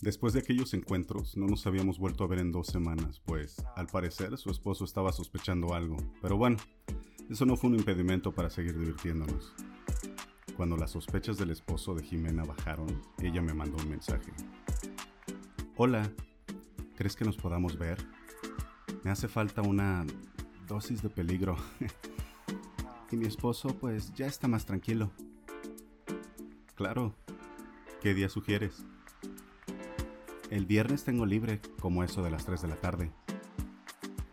Después de aquellos encuentros, no nos habíamos vuelto a ver en dos semanas, pues, al parecer, su esposo estaba sospechando algo. Pero bueno, eso no fue un impedimento para seguir divirtiéndonos. Cuando las sospechas del esposo de Jimena bajaron, ella me mandó un mensaje. Hola, ¿crees que nos podamos ver? Me hace falta una dosis de peligro. y mi esposo, pues, ya está más tranquilo. Claro. ¿Qué día sugieres? El viernes tengo libre, como eso de las 3 de la tarde.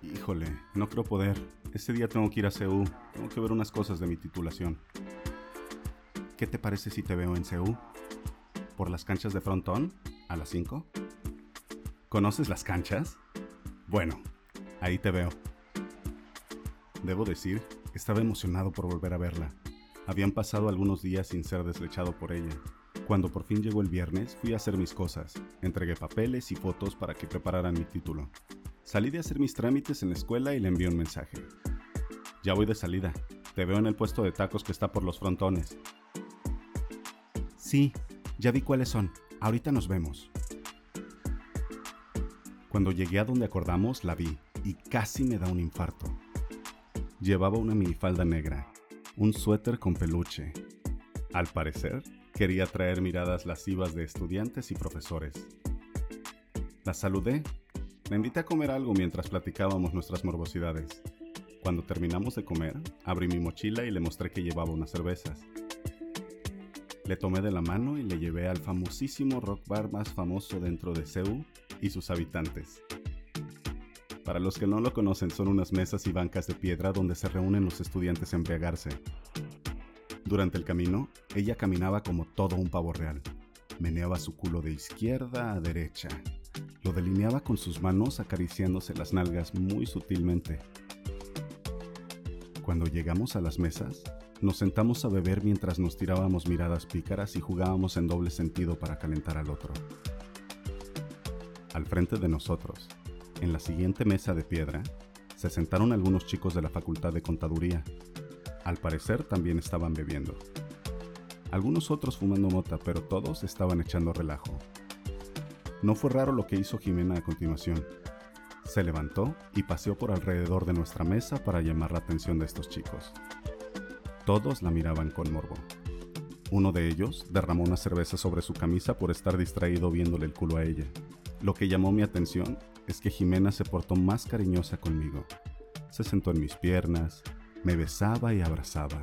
Híjole, no creo poder. Ese día tengo que ir a CEU. Tengo que ver unas cosas de mi titulación. ¿Qué te parece si te veo en CEU? ¿Por las canchas de frontón? ¿A las 5? ¿Conoces las canchas? Bueno, ahí te veo. Debo decir, estaba emocionado por volver a verla. Habían pasado algunos días sin ser deslechado por ella, cuando por fin llegó el viernes, fui a hacer mis cosas. Entregué papeles y fotos para que prepararan mi título. Salí de hacer mis trámites en la escuela y le envié un mensaje. Ya voy de salida. Te veo en el puesto de tacos que está por los frontones. Sí, ya vi cuáles son. Ahorita nos vemos. Cuando llegué a donde acordamos, la vi y casi me da un infarto. Llevaba una minifalda negra, un suéter con peluche. Al parecer, Quería traer miradas lascivas de estudiantes y profesores. La saludé. La invité a comer algo mientras platicábamos nuestras morbosidades. Cuando terminamos de comer, abrí mi mochila y le mostré que llevaba unas cervezas. Le tomé de la mano y le llevé al famosísimo rock bar más famoso dentro de Seúl y sus habitantes. Para los que no lo conocen, son unas mesas y bancas de piedra donde se reúnen los estudiantes a embriagarse. Durante el camino, ella caminaba como todo un pavo real. Meneaba su culo de izquierda a derecha. Lo delineaba con sus manos acariciándose las nalgas muy sutilmente. Cuando llegamos a las mesas, nos sentamos a beber mientras nos tirábamos miradas pícaras y jugábamos en doble sentido para calentar al otro. Al frente de nosotros, en la siguiente mesa de piedra, se sentaron algunos chicos de la Facultad de Contaduría, al parecer también estaban bebiendo. Algunos otros fumando mota, pero todos estaban echando relajo. No fue raro lo que hizo Jimena a continuación. Se levantó y paseó por alrededor de nuestra mesa para llamar la atención de estos chicos. Todos la miraban con morbo. Uno de ellos derramó una cerveza sobre su camisa por estar distraído viéndole el culo a ella. Lo que llamó mi atención es que Jimena se portó más cariñosa conmigo. Se sentó en mis piernas, me besaba y abrazaba.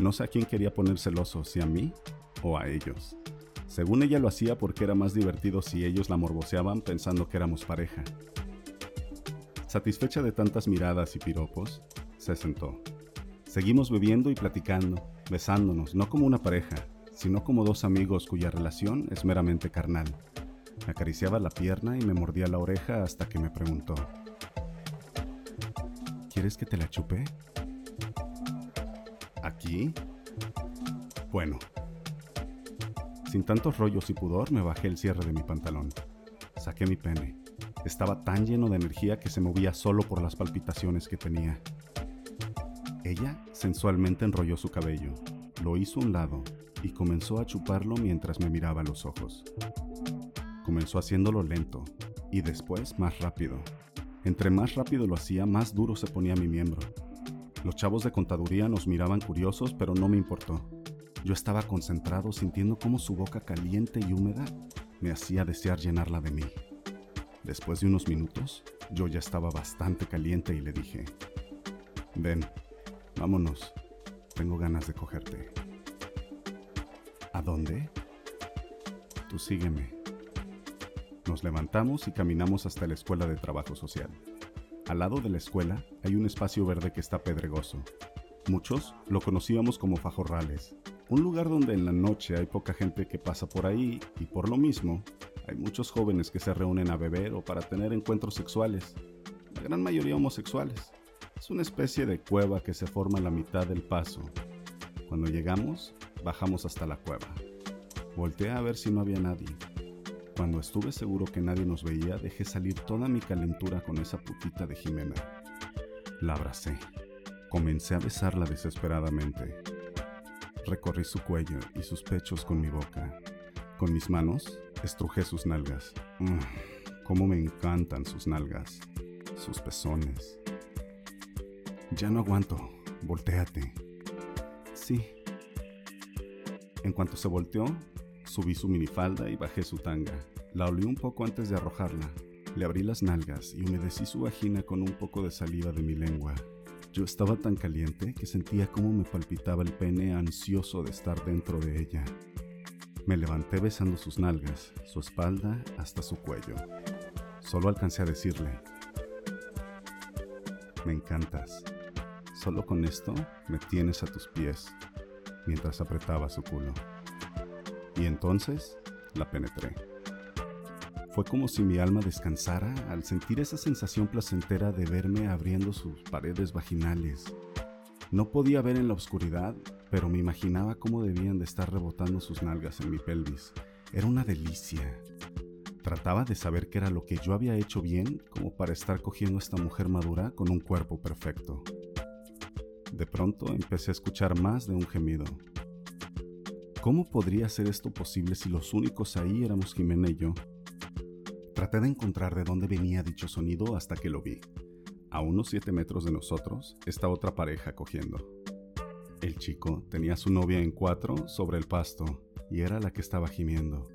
No sé a quién quería poner celoso, si a mí o a ellos. Según ella lo hacía porque era más divertido si ellos la morboseaban pensando que éramos pareja. Satisfecha de tantas miradas y piropos, se sentó. Seguimos bebiendo y platicando, besándonos, no como una pareja, sino como dos amigos cuya relación es meramente carnal. Me acariciaba la pierna y me mordía la oreja hasta que me preguntó, ¿Quieres que te la chupe? ¿Aquí? Bueno. Sin tantos rollos y pudor me bajé el cierre de mi pantalón. Saqué mi pene. Estaba tan lleno de energía que se movía solo por las palpitaciones que tenía. Ella sensualmente enrolló su cabello, lo hizo a un lado y comenzó a chuparlo mientras me miraba a los ojos. Comenzó haciéndolo lento y después más rápido. Entre más rápido lo hacía, más duro se ponía mi miembro. Los chavos de contaduría nos miraban curiosos, pero no me importó. Yo estaba concentrado sintiendo cómo su boca caliente y húmeda me hacía desear llenarla de mí. Después de unos minutos, yo ya estaba bastante caliente y le dije, ven, vámonos, tengo ganas de cogerte. ¿A dónde? Tú sígueme. Nos levantamos y caminamos hasta la escuela de trabajo social. Al lado de la escuela hay un espacio verde que está pedregoso. Muchos lo conocíamos como Fajorrales, un lugar donde en la noche hay poca gente que pasa por ahí y por lo mismo hay muchos jóvenes que se reúnen a beber o para tener encuentros sexuales, la gran mayoría homosexuales. Es una especie de cueva que se forma a la mitad del paso. Cuando llegamos, bajamos hasta la cueva. Volteé a ver si no había nadie. Cuando estuve seguro que nadie nos veía, dejé salir toda mi calentura con esa putita de Jimena. La abracé. Comencé a besarla desesperadamente. Recorrí su cuello y sus pechos con mi boca. Con mis manos, Estrujé sus nalgas. Mm, cómo me encantan sus nalgas, sus pezones. Ya no aguanto. Voltéate. Sí. En cuanto se volteó, subí su minifalda y bajé su tanga. La olí un poco antes de arrojarla. Le abrí las nalgas y humedecí su vagina con un poco de saliva de mi lengua. Yo estaba tan caliente que sentía cómo me palpitaba el pene ansioso de estar dentro de ella. Me levanté besando sus nalgas, su espalda hasta su cuello. Solo alcancé a decirle, me encantas. Solo con esto me tienes a tus pies, mientras apretaba su culo. Y entonces la penetré. Fue como si mi alma descansara al sentir esa sensación placentera de verme abriendo sus paredes vaginales. No podía ver en la oscuridad, pero me imaginaba cómo debían de estar rebotando sus nalgas en mi pelvis. Era una delicia. Trataba de saber qué era lo que yo había hecho bien como para estar cogiendo a esta mujer madura con un cuerpo perfecto. De pronto empecé a escuchar más de un gemido. ¿Cómo podría ser esto posible si los únicos ahí éramos Jimena y yo? Traté de encontrar de dónde venía dicho sonido hasta que lo vi. A unos 7 metros de nosotros está otra pareja cogiendo. El chico tenía a su novia en cuatro sobre el pasto y era la que estaba gimiendo.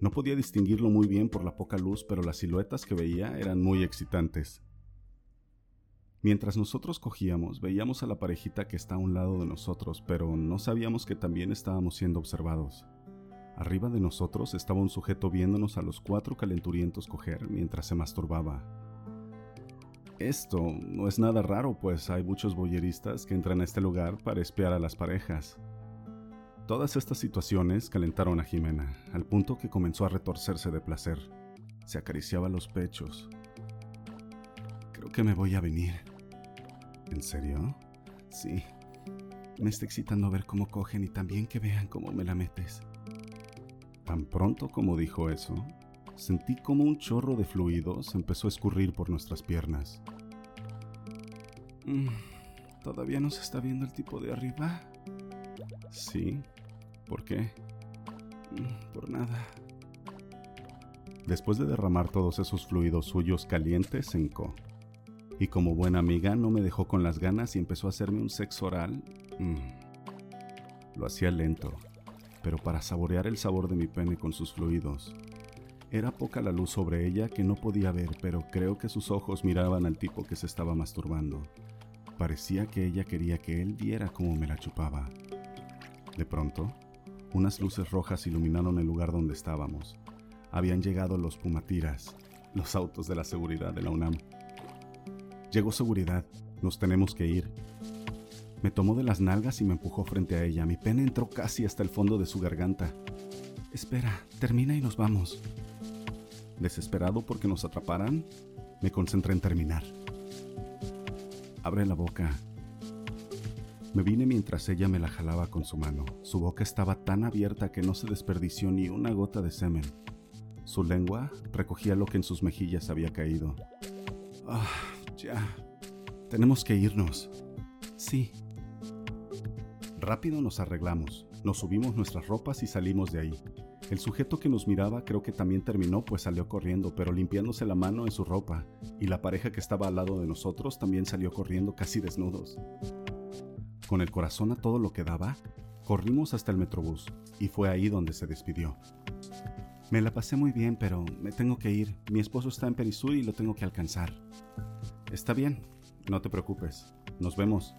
No podía distinguirlo muy bien por la poca luz, pero las siluetas que veía eran muy excitantes. Mientras nosotros cogíamos, veíamos a la parejita que está a un lado de nosotros, pero no sabíamos que también estábamos siendo observados. Arriba de nosotros estaba un sujeto viéndonos a los cuatro calenturientos coger mientras se masturbaba. Esto no es nada raro, pues hay muchos boyeristas que entran a este lugar para espiar a las parejas. Todas estas situaciones calentaron a Jimena, al punto que comenzó a retorcerse de placer. Se acariciaba los pechos. Creo que me voy a venir. ¿En serio? Sí. Me está excitando ver cómo cogen y también que vean cómo me la metes. Tan pronto como dijo eso, sentí como un chorro de fluidos empezó a escurrir por nuestras piernas. Mm, ¿Todavía no se está viendo el tipo de arriba? Sí. ¿Por qué? Mm, por nada. Después de derramar todos esos fluidos suyos calientes, se. Y como buena amiga no me dejó con las ganas y empezó a hacerme un sexo oral. Mm. Lo hacía lento, pero para saborear el sabor de mi pene con sus fluidos. Era poca la luz sobre ella que no podía ver, pero creo que sus ojos miraban al tipo que se estaba masturbando. Parecía que ella quería que él viera cómo me la chupaba. De pronto, unas luces rojas iluminaron el lugar donde estábamos. Habían llegado los pumatiras, los autos de la seguridad de la UNAM. Llegó seguridad, nos tenemos que ir, me tomó de las nalgas y me empujó frente a ella. Mi pene entró casi hasta el fondo de su garganta. Espera, termina y nos vamos. Desesperado porque nos atraparan, me concentré en terminar. Abre la boca. Me vine mientras ella me la jalaba con su mano. Su boca estaba tan abierta que no se desperdició ni una gota de semen. Su lengua recogía lo que en sus mejillas había caído. Ah, ya. Tenemos que irnos. Sí, Rápido nos arreglamos, nos subimos nuestras ropas y salimos de ahí. El sujeto que nos miraba creo que también terminó pues salió corriendo, pero limpiándose la mano en su ropa, y la pareja que estaba al lado de nosotros también salió corriendo casi desnudos. Con el corazón a todo lo que daba, corrimos hasta el metrobús, y fue ahí donde se despidió. Me la pasé muy bien, pero me tengo que ir. Mi esposo está en Perisur y lo tengo que alcanzar. Está bien, no te preocupes. Nos vemos.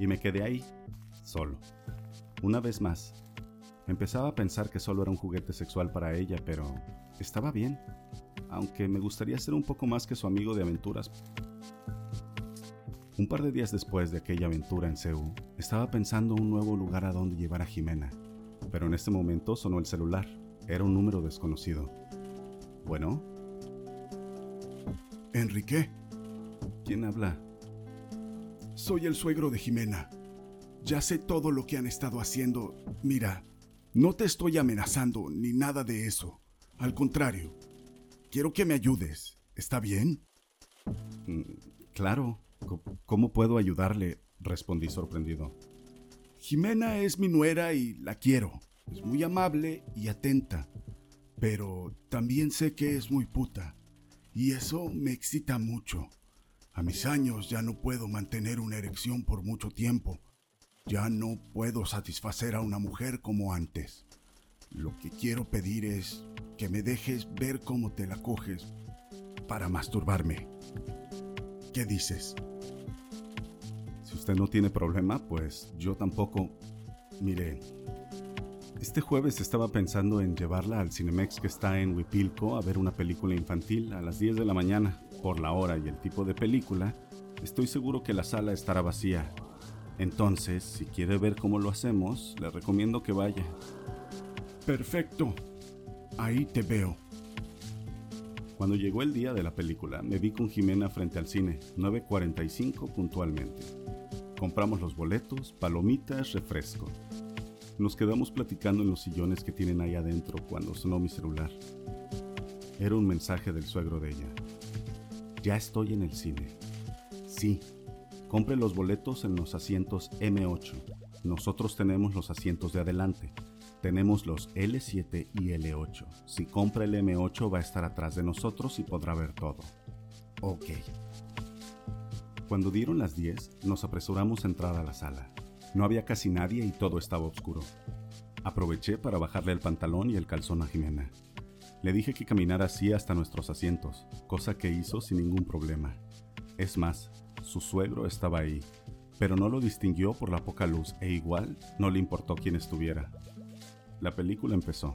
Y me quedé ahí, solo. Una vez más, empezaba a pensar que solo era un juguete sexual para ella, pero estaba bien, aunque me gustaría ser un poco más que su amigo de aventuras. Un par de días después de aquella aventura en Seúl, estaba pensando un nuevo lugar a donde llevar a Jimena, pero en este momento sonó el celular. Era un número desconocido. Bueno. Enrique. ¿Quién habla? Soy el suegro de Jimena. Ya sé todo lo que han estado haciendo. Mira, no te estoy amenazando ni nada de eso. Al contrario, quiero que me ayudes. ¿Está bien? Mm, claro. ¿Cómo puedo ayudarle? Respondí sorprendido. Jimena es mi nuera y la quiero. Es muy amable y atenta. Pero también sé que es muy puta. Y eso me excita mucho. A mis años ya no puedo mantener una erección por mucho tiempo. Ya no puedo satisfacer a una mujer como antes. Lo que quiero pedir es que me dejes ver cómo te la coges para masturbarme. ¿Qué dices? Si usted no tiene problema, pues yo tampoco. Mire, este jueves estaba pensando en llevarla al Cinemex que está en Huipilco a ver una película infantil a las 10 de la mañana. Por la hora y el tipo de película, estoy seguro que la sala estará vacía. Entonces, si quiere ver cómo lo hacemos, le recomiendo que vaya. Perfecto. Ahí te veo. Cuando llegó el día de la película, me vi con Jimena frente al cine, 9.45 puntualmente. Compramos los boletos, palomitas, refresco. Nos quedamos platicando en los sillones que tienen ahí adentro cuando sonó mi celular. Era un mensaje del suegro de ella. Ya estoy en el cine. Sí, compre los boletos en los asientos M8. Nosotros tenemos los asientos de adelante. Tenemos los L7 y L8. Si compra el M8 va a estar atrás de nosotros y podrá ver todo. Ok. Cuando dieron las 10, nos apresuramos a entrar a la sala. No había casi nadie y todo estaba oscuro. Aproveché para bajarle el pantalón y el calzón a Jimena. Le dije que caminara así hasta nuestros asientos, cosa que hizo sin ningún problema. Es más, su suegro estaba ahí, pero no lo distinguió por la poca luz e igual no le importó quién estuviera. La película empezó.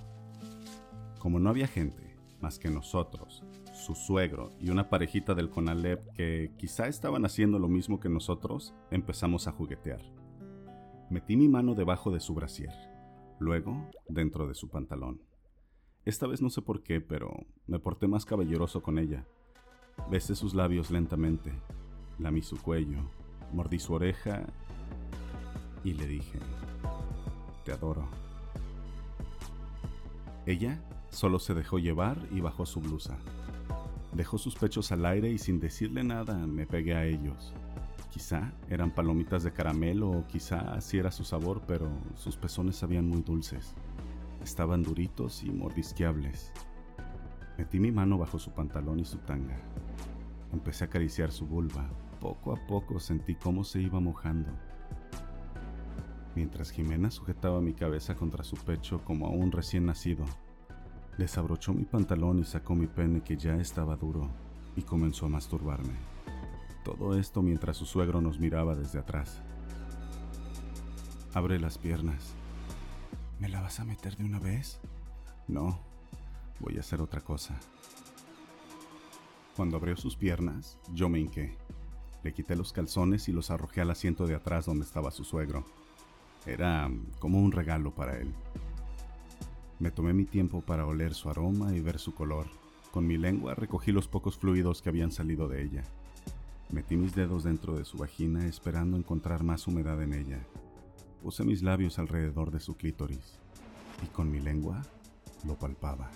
Como no había gente, más que nosotros, su suegro y una parejita del Conalep que quizá estaban haciendo lo mismo que nosotros, empezamos a juguetear. Metí mi mano debajo de su brasier, luego dentro de su pantalón. Esta vez no sé por qué, pero me porté más caballeroso con ella. Besé sus labios lentamente, lamí su cuello, mordí su oreja y le dije, te adoro. Ella solo se dejó llevar y bajó su blusa. Dejó sus pechos al aire y sin decirle nada me pegué a ellos. Quizá eran palomitas de caramelo o quizá así era su sabor, pero sus pezones sabían muy dulces. Estaban duritos y mordisqueables. Metí mi mano bajo su pantalón y su tanga. Empecé a acariciar su vulva. Poco a poco sentí cómo se iba mojando. Mientras Jimena sujetaba mi cabeza contra su pecho como a un recién nacido, desabrochó mi pantalón y sacó mi pene que ya estaba duro y comenzó a masturbarme. Todo esto mientras su suegro nos miraba desde atrás. Abre las piernas. ¿Me la vas a meter de una vez? No, voy a hacer otra cosa. Cuando abrió sus piernas, yo me hinqué. Le quité los calzones y los arrojé al asiento de atrás donde estaba su suegro. Era como un regalo para él. Me tomé mi tiempo para oler su aroma y ver su color. Con mi lengua recogí los pocos fluidos que habían salido de ella. Metí mis dedos dentro de su vagina esperando encontrar más humedad en ella. Puse mis labios alrededor de su clítoris y con mi lengua lo palpaba.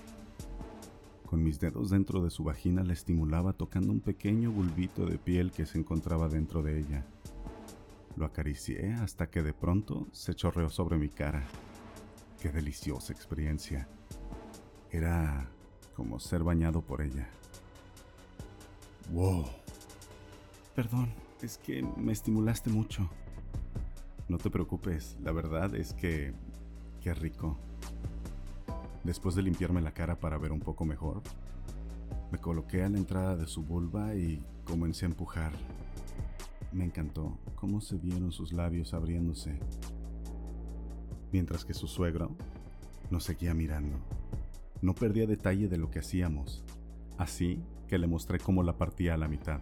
Con mis dedos dentro de su vagina la estimulaba tocando un pequeño bulbito de piel que se encontraba dentro de ella. Lo acaricié hasta que de pronto se chorreó sobre mi cara. Qué deliciosa experiencia. Era como ser bañado por ella. Wow. Perdón, es que me estimulaste mucho. No te preocupes, la verdad es que... Qué rico. Después de limpiarme la cara para ver un poco mejor, me coloqué a la entrada de su vulva y comencé a empujar. Me encantó cómo se vieron sus labios abriéndose, mientras que su suegro nos seguía mirando. No perdía detalle de lo que hacíamos, así que le mostré cómo la partía a la mitad.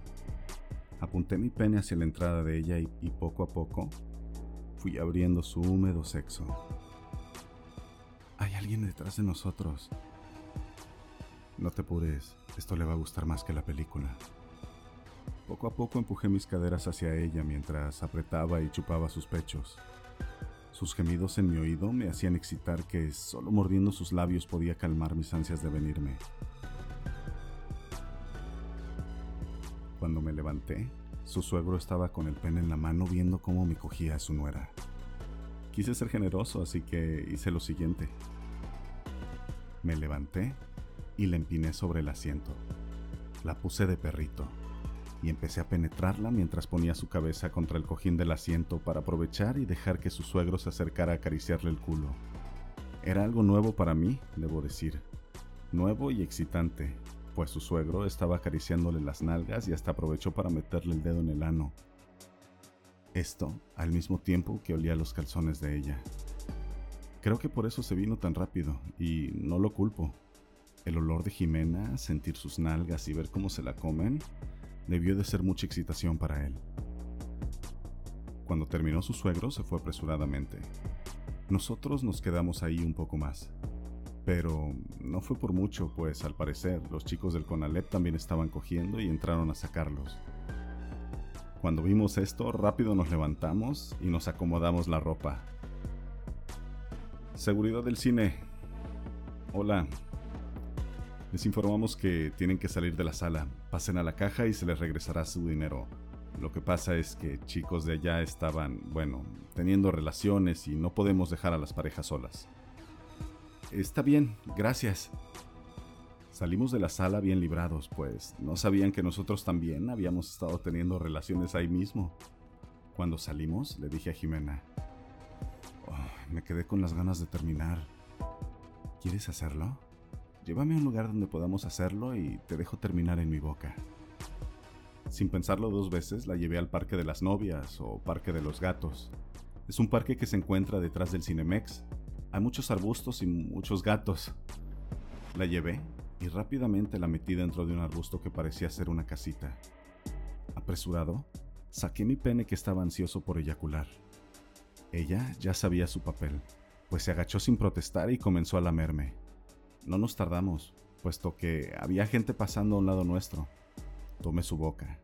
Apunté mi pene hacia la entrada de ella y, y poco a poco fui abriendo su húmedo sexo. Hay alguien detrás de nosotros. No te apures, esto le va a gustar más que la película. Poco a poco empujé mis caderas hacia ella mientras apretaba y chupaba sus pechos. Sus gemidos en mi oído me hacían excitar que solo mordiendo sus labios podía calmar mis ansias de venirme. Cuando me levanté, su suegro estaba con el pene en la mano viendo cómo me cogía a su nuera. Quise ser generoso, así que hice lo siguiente. Me levanté y la empiné sobre el asiento. La puse de perrito y empecé a penetrarla mientras ponía su cabeza contra el cojín del asiento para aprovechar y dejar que su suegro se acercara a acariciarle el culo. Era algo nuevo para mí, debo decir. Nuevo y excitante, pues su suegro estaba acariciándole las nalgas y hasta aprovechó para meterle el dedo en el ano. Esto al mismo tiempo que olía los calzones de ella. Creo que por eso se vino tan rápido, y no lo culpo. El olor de Jimena, sentir sus nalgas y ver cómo se la comen, debió de ser mucha excitación para él. Cuando terminó su suegro se fue apresuradamente. Nosotros nos quedamos ahí un poco más. Pero no fue por mucho, pues al parecer los chicos del Conalep también estaban cogiendo y entraron a sacarlos. Cuando vimos esto, rápido nos levantamos y nos acomodamos la ropa. Seguridad del cine. Hola. Les informamos que tienen que salir de la sala. Pasen a la caja y se les regresará su dinero. Lo que pasa es que chicos de allá estaban, bueno, teniendo relaciones y no podemos dejar a las parejas solas. Está bien, gracias. Salimos de la sala bien librados, pues no sabían que nosotros también habíamos estado teniendo relaciones ahí mismo. Cuando salimos, le dije a Jimena, oh, me quedé con las ganas de terminar. ¿Quieres hacerlo? Llévame a un lugar donde podamos hacerlo y te dejo terminar en mi boca. Sin pensarlo dos veces, la llevé al Parque de las Novias o Parque de los Gatos. Es un parque que se encuentra detrás del Cinemex. Hay muchos arbustos y muchos gatos. La llevé y rápidamente la metí dentro de un arbusto que parecía ser una casita. Apresurado, saqué mi pene que estaba ansioso por eyacular. Ella ya sabía su papel, pues se agachó sin protestar y comenzó a lamerme. No nos tardamos, puesto que había gente pasando a un lado nuestro. Tomé su boca,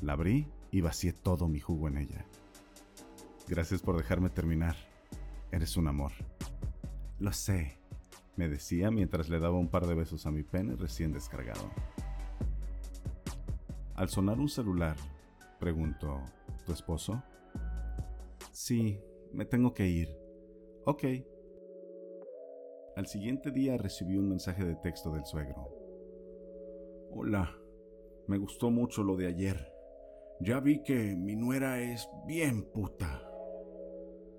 la abrí y vacié todo mi jugo en ella. Gracias por dejarme terminar. Eres un amor. Lo sé, me decía mientras le daba un par de besos a mi pene recién descargado. Al sonar un celular, preguntó, ¿tu esposo? Sí, me tengo que ir. Ok. Al siguiente día recibí un mensaje de texto del suegro. Hola, me gustó mucho lo de ayer. Ya vi que mi nuera es bien puta.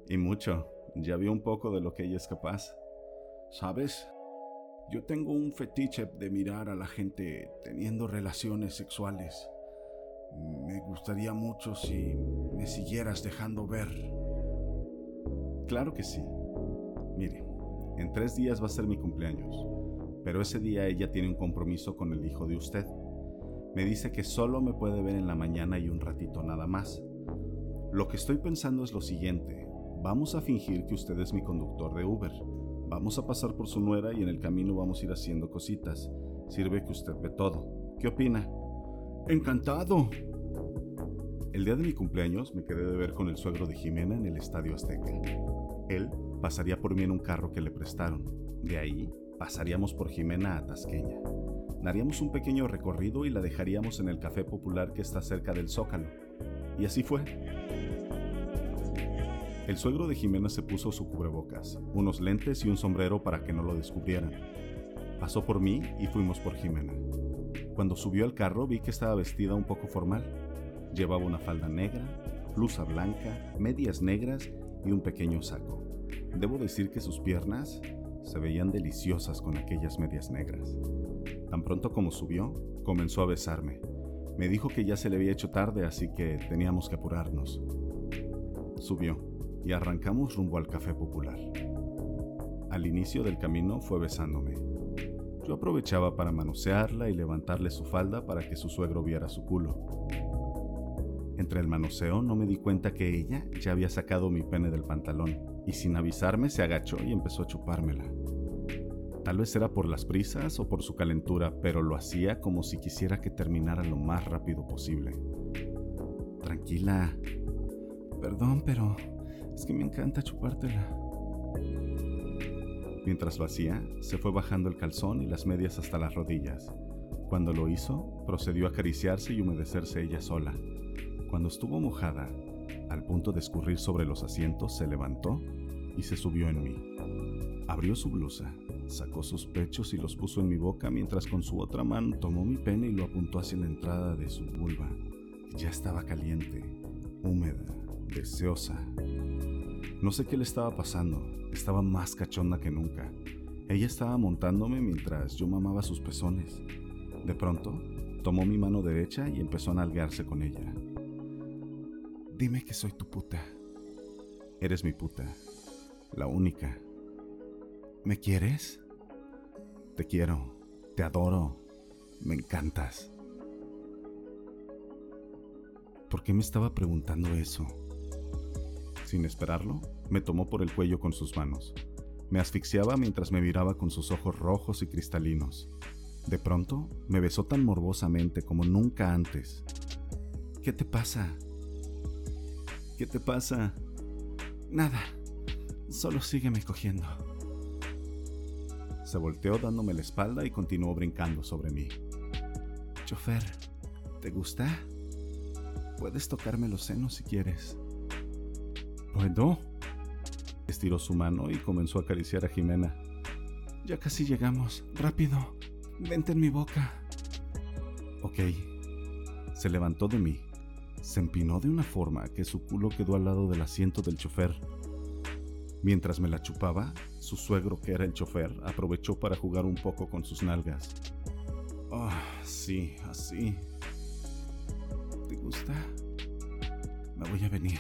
Y mucho, ya vi un poco de lo que ella es capaz. ¿Sabes? Yo tengo un fetiche de mirar a la gente teniendo relaciones sexuales. Me gustaría mucho si me siguieras dejando ver. Claro que sí. Mire, en tres días va a ser mi cumpleaños, pero ese día ella tiene un compromiso con el hijo de usted. Me dice que solo me puede ver en la mañana y un ratito nada más. Lo que estoy pensando es lo siguiente. Vamos a fingir que usted es mi conductor de Uber Vamos a pasar por su nuera y en el camino vamos a ir haciendo cositas. Sirve que usted ve todo. ¿Qué opina? Encantado. El día de mi cumpleaños me quedé de ver con el suegro de Jimena en el Estadio Azteca. Él pasaría por mí en un carro que le prestaron. De ahí pasaríamos por Jimena a Tasqueña. Daríamos un pequeño recorrido y la dejaríamos en el café popular que está cerca del Zócalo. Y así fue. El suegro de Jimena se puso su cubrebocas, unos lentes y un sombrero para que no lo descubrieran. Pasó por mí y fuimos por Jimena. Cuando subió al carro vi que estaba vestida un poco formal. Llevaba una falda negra, blusa blanca, medias negras y un pequeño saco. Debo decir que sus piernas se veían deliciosas con aquellas medias negras. Tan pronto como subió, comenzó a besarme. Me dijo que ya se le había hecho tarde, así que teníamos que apurarnos. Subió y arrancamos rumbo al café popular. Al inicio del camino fue besándome. Yo aprovechaba para manosearla y levantarle su falda para que su suegro viera su culo. Entre el manoseo no me di cuenta que ella ya había sacado mi pene del pantalón y sin avisarme se agachó y empezó a chupármela. Tal vez era por las prisas o por su calentura, pero lo hacía como si quisiera que terminara lo más rápido posible. Tranquila. Perdón, pero es que me encanta chupártela. Mientras lo hacía, se fue bajando el calzón y las medias hasta las rodillas. Cuando lo hizo, procedió a acariciarse y humedecerse ella sola. Cuando estuvo mojada, al punto de escurrir sobre los asientos, se levantó y se subió en mí. Abrió su blusa, sacó sus pechos y los puso en mi boca mientras con su otra mano tomó mi pene y lo apuntó hacia la entrada de su vulva. Ya estaba caliente, húmeda, deseosa. No sé qué le estaba pasando, estaba más cachonda que nunca. Ella estaba montándome mientras yo mamaba sus pezones. De pronto, tomó mi mano derecha y empezó a nalgarse con ella. Dime que soy tu puta. Eres mi puta, la única. ¿Me quieres? Te quiero, te adoro, me encantas. ¿Por qué me estaba preguntando eso? Sin esperarlo, me tomó por el cuello con sus manos. Me asfixiaba mientras me miraba con sus ojos rojos y cristalinos. De pronto, me besó tan morbosamente como nunca antes. ¿Qué te pasa? ¿Qué te pasa? Nada. Solo sígueme cogiendo. Se volteó dándome la espalda y continuó brincando sobre mí. Chofer, ¿te gusta? Puedes tocarme los senos si quieres. ¿Puedo? Estiró su mano y comenzó a acariciar a Jimena. Ya casi llegamos. Rápido. Vente en mi boca. Ok. Se levantó de mí. Se empinó de una forma que su culo quedó al lado del asiento del chofer. Mientras me la chupaba, su suegro, que era el chofer, aprovechó para jugar un poco con sus nalgas. Ah, sí, así. ¿Te gusta? Me voy a venir.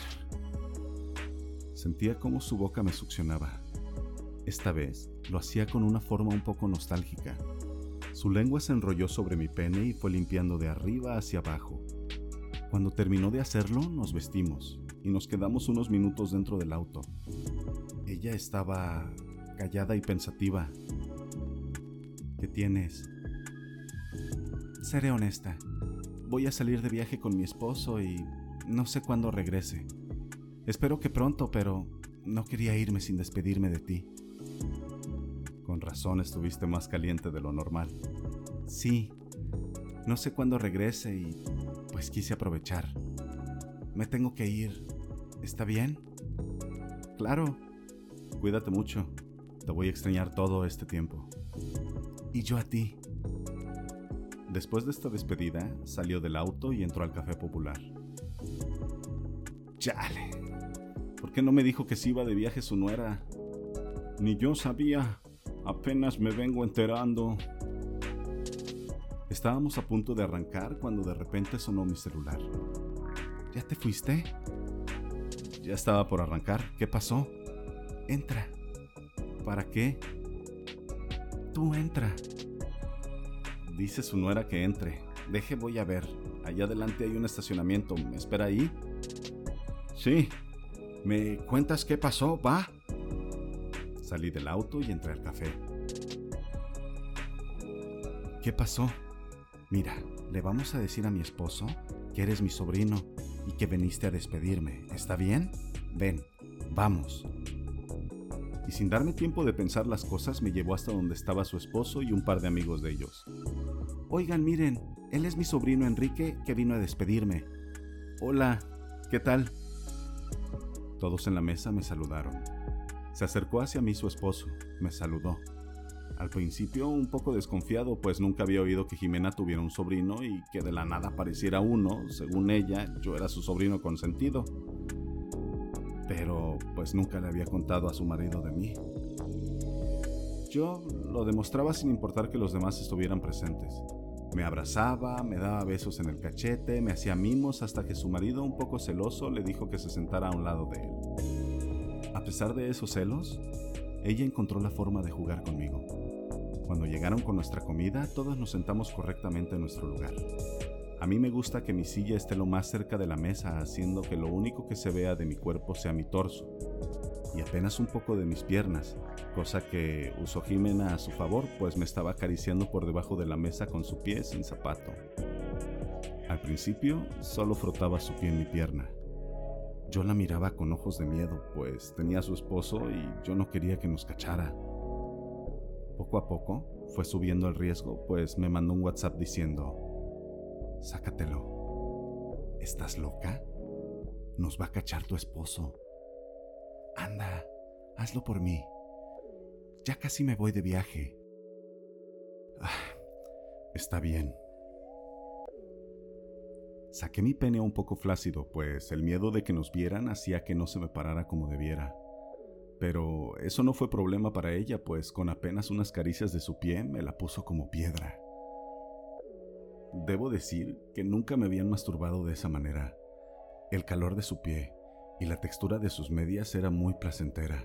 Sentía cómo su boca me succionaba. Esta vez lo hacía con una forma un poco nostálgica. Su lengua se enrolló sobre mi pene y fue limpiando de arriba hacia abajo. Cuando terminó de hacerlo, nos vestimos y nos quedamos unos minutos dentro del auto. Ella estaba callada y pensativa. ¿Qué tienes? Seré honesta. Voy a salir de viaje con mi esposo y no sé cuándo regrese. Espero que pronto, pero no quería irme sin despedirme de ti. Con razón estuviste más caliente de lo normal. Sí, no sé cuándo regrese y pues quise aprovechar. Me tengo que ir. ¿Está bien? Claro. Cuídate mucho. Te voy a extrañar todo este tiempo. Y yo a ti. Después de esta despedida, salió del auto y entró al café popular. Chale. ¿Por qué no me dijo que se iba de viaje su nuera? Ni yo sabía. Apenas me vengo enterando. Estábamos a punto de arrancar cuando de repente sonó mi celular. ¿Ya te fuiste? Ya estaba por arrancar. ¿Qué pasó? Entra. ¿Para qué? Tú entra. Dice su nuera que entre. Deje, voy a ver. Allá adelante hay un estacionamiento. ¿Me espera ahí? Sí, ¿Me cuentas qué pasó, va? Salí del auto y entré al café. ¿Qué pasó? Mira, le vamos a decir a mi esposo que eres mi sobrino y que veniste a despedirme. ¿Está bien? Ven, vamos. Y sin darme tiempo de pensar las cosas, me llevó hasta donde estaba su esposo y un par de amigos de ellos. Oigan, miren, él es mi sobrino Enrique que vino a despedirme. Hola, ¿qué tal? Todos en la mesa me saludaron. Se acercó hacia mí su esposo, me saludó. Al principio un poco desconfiado, pues nunca había oído que Jimena tuviera un sobrino y que de la nada pareciera uno, según ella, yo era su sobrino consentido. Pero pues nunca le había contado a su marido de mí. Yo lo demostraba sin importar que los demás estuvieran presentes. Me abrazaba, me daba besos en el cachete, me hacía mimos hasta que su marido, un poco celoso, le dijo que se sentara a un lado de él. A pesar de esos celos, ella encontró la forma de jugar conmigo. Cuando llegaron con nuestra comida, todos nos sentamos correctamente en nuestro lugar. A mí me gusta que mi silla esté lo más cerca de la mesa, haciendo que lo único que se vea de mi cuerpo sea mi torso apenas un poco de mis piernas, cosa que usó Jimena a su favor, pues me estaba acariciando por debajo de la mesa con su pie sin zapato. Al principio solo frotaba su pie en mi pierna. Yo la miraba con ojos de miedo, pues tenía a su esposo y yo no quería que nos cachara. Poco a poco fue subiendo el riesgo, pues me mandó un WhatsApp diciendo, Sácatelo. ¿Estás loca? Nos va a cachar tu esposo. Anda, hazlo por mí. Ya casi me voy de viaje. Ah, está bien. Saqué mi pene un poco flácido, pues el miedo de que nos vieran hacía que no se me parara como debiera. Pero eso no fue problema para ella, pues con apenas unas caricias de su pie me la puso como piedra. Debo decir que nunca me habían masturbado de esa manera. El calor de su pie y la textura de sus medias era muy placentera.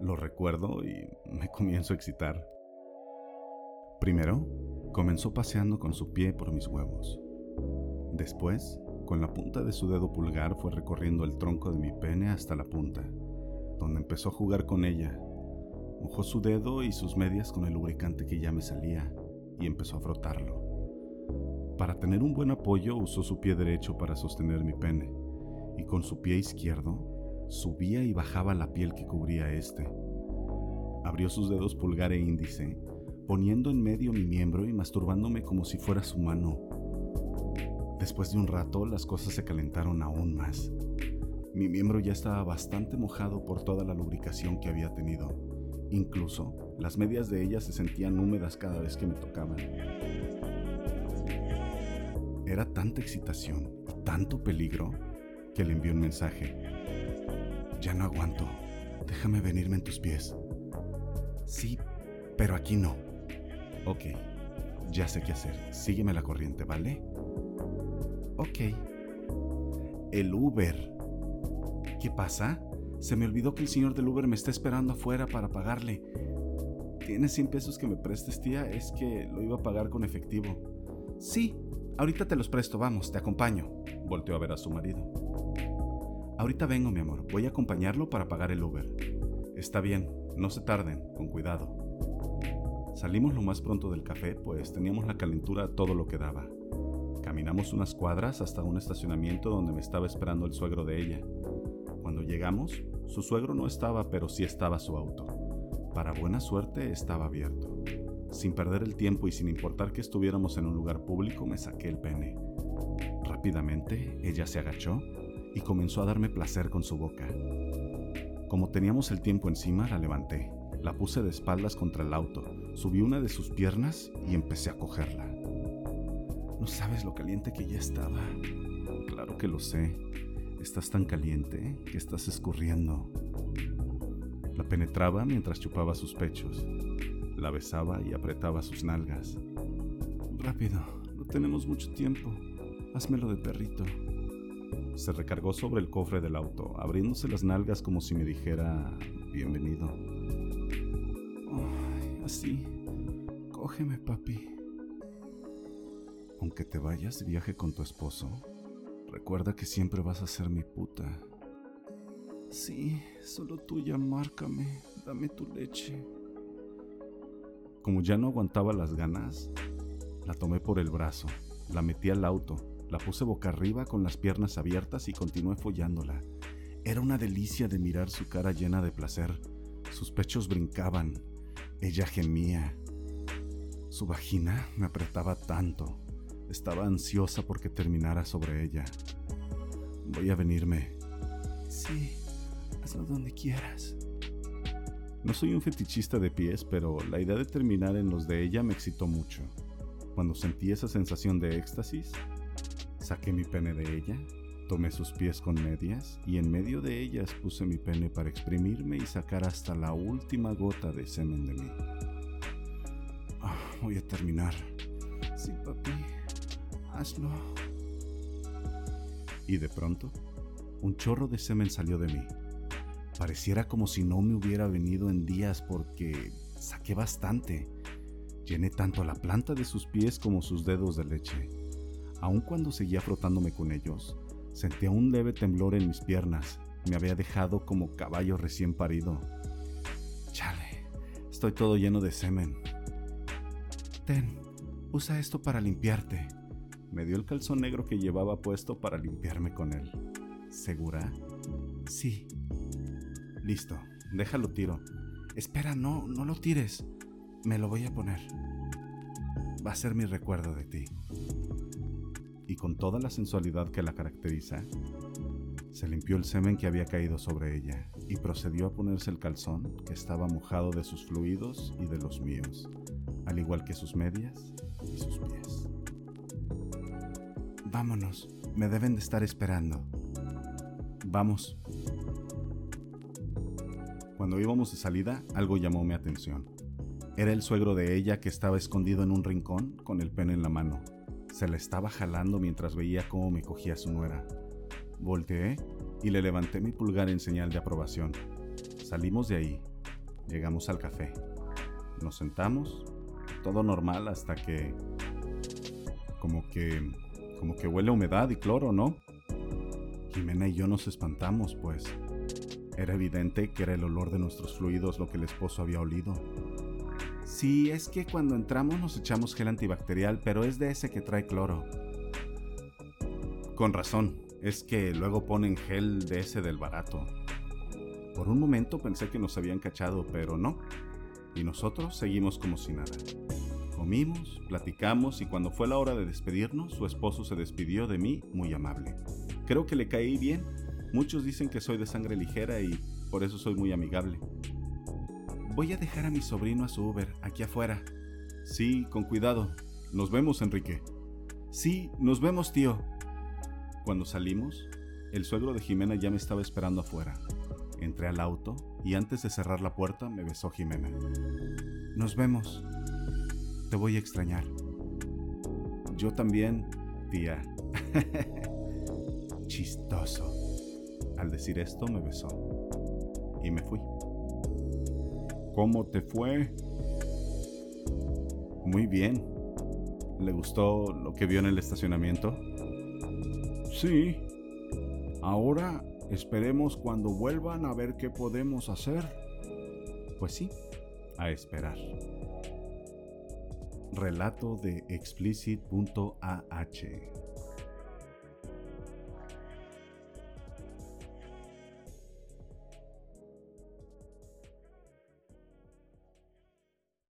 Lo recuerdo y me comienzo a excitar. Primero, comenzó paseando con su pie por mis huevos. Después, con la punta de su dedo pulgar fue recorriendo el tronco de mi pene hasta la punta, donde empezó a jugar con ella. Mojó su dedo y sus medias con el lubricante que ya me salía y empezó a frotarlo. Para tener un buen apoyo usó su pie derecho para sostener mi pene y con su pie izquierdo subía y bajaba la piel que cubría este. Abrió sus dedos pulgar e índice, poniendo en medio mi miembro y masturbándome como si fuera su mano Después de un rato las cosas se calentaron aún más. Mi miembro ya estaba bastante mojado por toda la lubricación que había tenido. Incluso las medias de ella se sentían húmedas cada vez que me tocaban. Era tanta excitación tanto peligro que le envié un mensaje. Ya no aguanto. Déjame venirme en tus pies. Sí, pero aquí no. Ok, ya sé qué hacer. Sígueme la corriente, ¿vale? Ok. El Uber. ¿Qué pasa? Se me olvidó que el señor del Uber me está esperando afuera para pagarle. ¿Tienes 100 pesos que me prestes, tía? Es que lo iba a pagar con efectivo. Sí, ahorita te los presto, vamos, te acompaño. Volteó a ver a su marido. Ahorita vengo, mi amor, voy a acompañarlo para pagar el Uber. Está bien, no se tarden, con cuidado. Salimos lo más pronto del café, pues teníamos la calentura todo lo que daba. Caminamos unas cuadras hasta un estacionamiento donde me estaba esperando el suegro de ella. Cuando llegamos, su suegro no estaba, pero sí estaba su auto. Para buena suerte estaba abierto. Sin perder el tiempo y sin importar que estuviéramos en un lugar público, me saqué el pene. Rápidamente, ella se agachó y comenzó a darme placer con su boca. Como teníamos el tiempo encima, la levanté, la puse de espaldas contra el auto, subí una de sus piernas y empecé a cogerla. No sabes lo caliente que ya estaba. Claro que lo sé. Estás tan caliente que estás escurriendo. La penetraba mientras chupaba sus pechos. La besaba y apretaba sus nalgas. Rápido, no tenemos mucho tiempo. Házmelo de perrito. Se recargó sobre el cofre del auto, abriéndose las nalgas como si me dijera bienvenido. así. Cógeme, papi. Aunque te vayas de viaje con tu esposo, recuerda que siempre vas a ser mi puta. Sí, solo tuya, márcame, dame tu leche. Como ya no aguantaba las ganas, la tomé por el brazo, la metí al auto, la puse boca arriba con las piernas abiertas y continué follándola. Era una delicia de mirar su cara llena de placer. Sus pechos brincaban. Ella gemía. Su vagina me apretaba tanto estaba ansiosa porque terminara sobre ella. Voy a venirme. Sí, hazlo donde quieras. No soy un fetichista de pies, pero la idea de terminar en los de ella me excitó mucho. Cuando sentí esa sensación de éxtasis, saqué mi pene de ella, tomé sus pies con medias y en medio de ellas puse mi pene para exprimirme y sacar hasta la última gota de semen de mí. Ah, voy a terminar. Sí, papi hazlo. Y de pronto, un chorro de semen salió de mí. Pareciera como si no me hubiera venido en días porque saqué bastante. Llené tanto la planta de sus pies como sus dedos de leche. Aun cuando seguía frotándome con ellos, sentía un leve temblor en mis piernas. Me había dejado como caballo recién parido. Chale, estoy todo lleno de semen. Ten, usa esto para limpiarte. Me dio el calzón negro que llevaba puesto para limpiarme con él. ¿Segura? Sí. Listo, déjalo tiro. Espera, no, no lo tires. Me lo voy a poner. Va a ser mi recuerdo de ti. Y con toda la sensualidad que la caracteriza, Se limpió el semen que había caído sobre ella y procedió a ponerse el calzón que estaba mojado de sus fluidos y de los míos, al igual que sus medias y sus pies. Vámonos, me deben de estar esperando. Vamos. Cuando íbamos de salida, algo llamó mi atención. Era el suegro de ella que estaba escondido en un rincón con el pene en la mano. Se la estaba jalando mientras veía cómo me cogía su nuera. Volteé y le levanté mi pulgar en señal de aprobación. Salimos de ahí. Llegamos al café. Nos sentamos. Todo normal hasta que... Como que... Como que huele humedad y cloro, ¿no? Jimena y yo nos espantamos, pues. Era evidente que era el olor de nuestros fluidos lo que el esposo había olido. Sí, es que cuando entramos nos echamos gel antibacterial, pero es de ese que trae cloro. Con razón, es que luego ponen gel de ese del barato. Por un momento pensé que nos habían cachado, pero no. Y nosotros seguimos como si nada. Comimos, platicamos y cuando fue la hora de despedirnos, su esposo se despidió de mí muy amable. Creo que le caí bien. Muchos dicen que soy de sangre ligera y por eso soy muy amigable. Voy a dejar a mi sobrino a su Uber, aquí afuera. Sí, con cuidado. Nos vemos, Enrique. Sí, nos vemos, tío. Cuando salimos, el suegro de Jimena ya me estaba esperando afuera. Entré al auto y antes de cerrar la puerta me besó Jimena. Nos vemos. Te voy a extrañar. Yo también, tía. Chistoso. Al decir esto me besó. Y me fui. ¿Cómo te fue? Muy bien. ¿Le gustó lo que vio en el estacionamiento? Sí. Ahora esperemos cuando vuelvan a ver qué podemos hacer. Pues sí, a esperar. Relato de explicit.ah